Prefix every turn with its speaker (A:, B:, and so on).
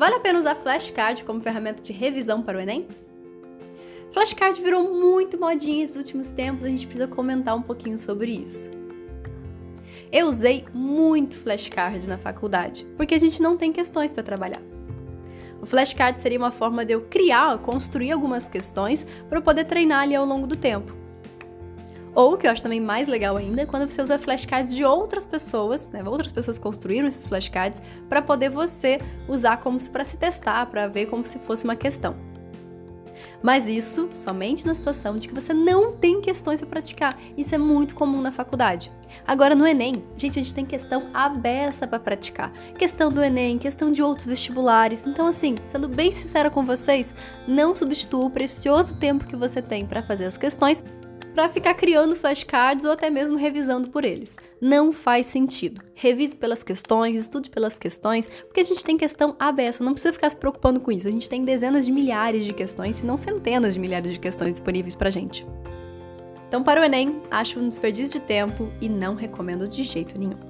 A: Vale a pena usar flashcard como ferramenta de revisão para o Enem? Flashcard virou muito modinha esses últimos tempos, a gente precisa comentar um pouquinho sobre isso. Eu usei muito flashcard na faculdade, porque a gente não tem questões para trabalhar. O flashcard seria uma forma de eu criar, construir algumas questões para eu poder treinar ali ao longo do tempo. Ou, que eu acho também mais legal ainda, quando você usa flashcards de outras pessoas, né? Outras pessoas construíram esses flashcards para poder você usar como para se testar, para ver como se fosse uma questão. Mas isso somente na situação de que você não tem questões para praticar. Isso é muito comum na faculdade. Agora no Enem, gente, a gente tem questão aberta para praticar. Questão do Enem, questão de outros vestibulares. Então, assim, sendo bem sincera com vocês, não substitua o precioso tempo que você tem para fazer as questões para ficar criando flashcards ou até mesmo revisando por eles. Não faz sentido. Revise pelas questões, estude pelas questões, porque a gente tem questão aberta, não precisa ficar se preocupando com isso. A gente tem dezenas de milhares de questões, se não centenas de milhares de questões disponíveis pra gente. Então, para o Enem, acho um desperdício de tempo e não recomendo de jeito nenhum.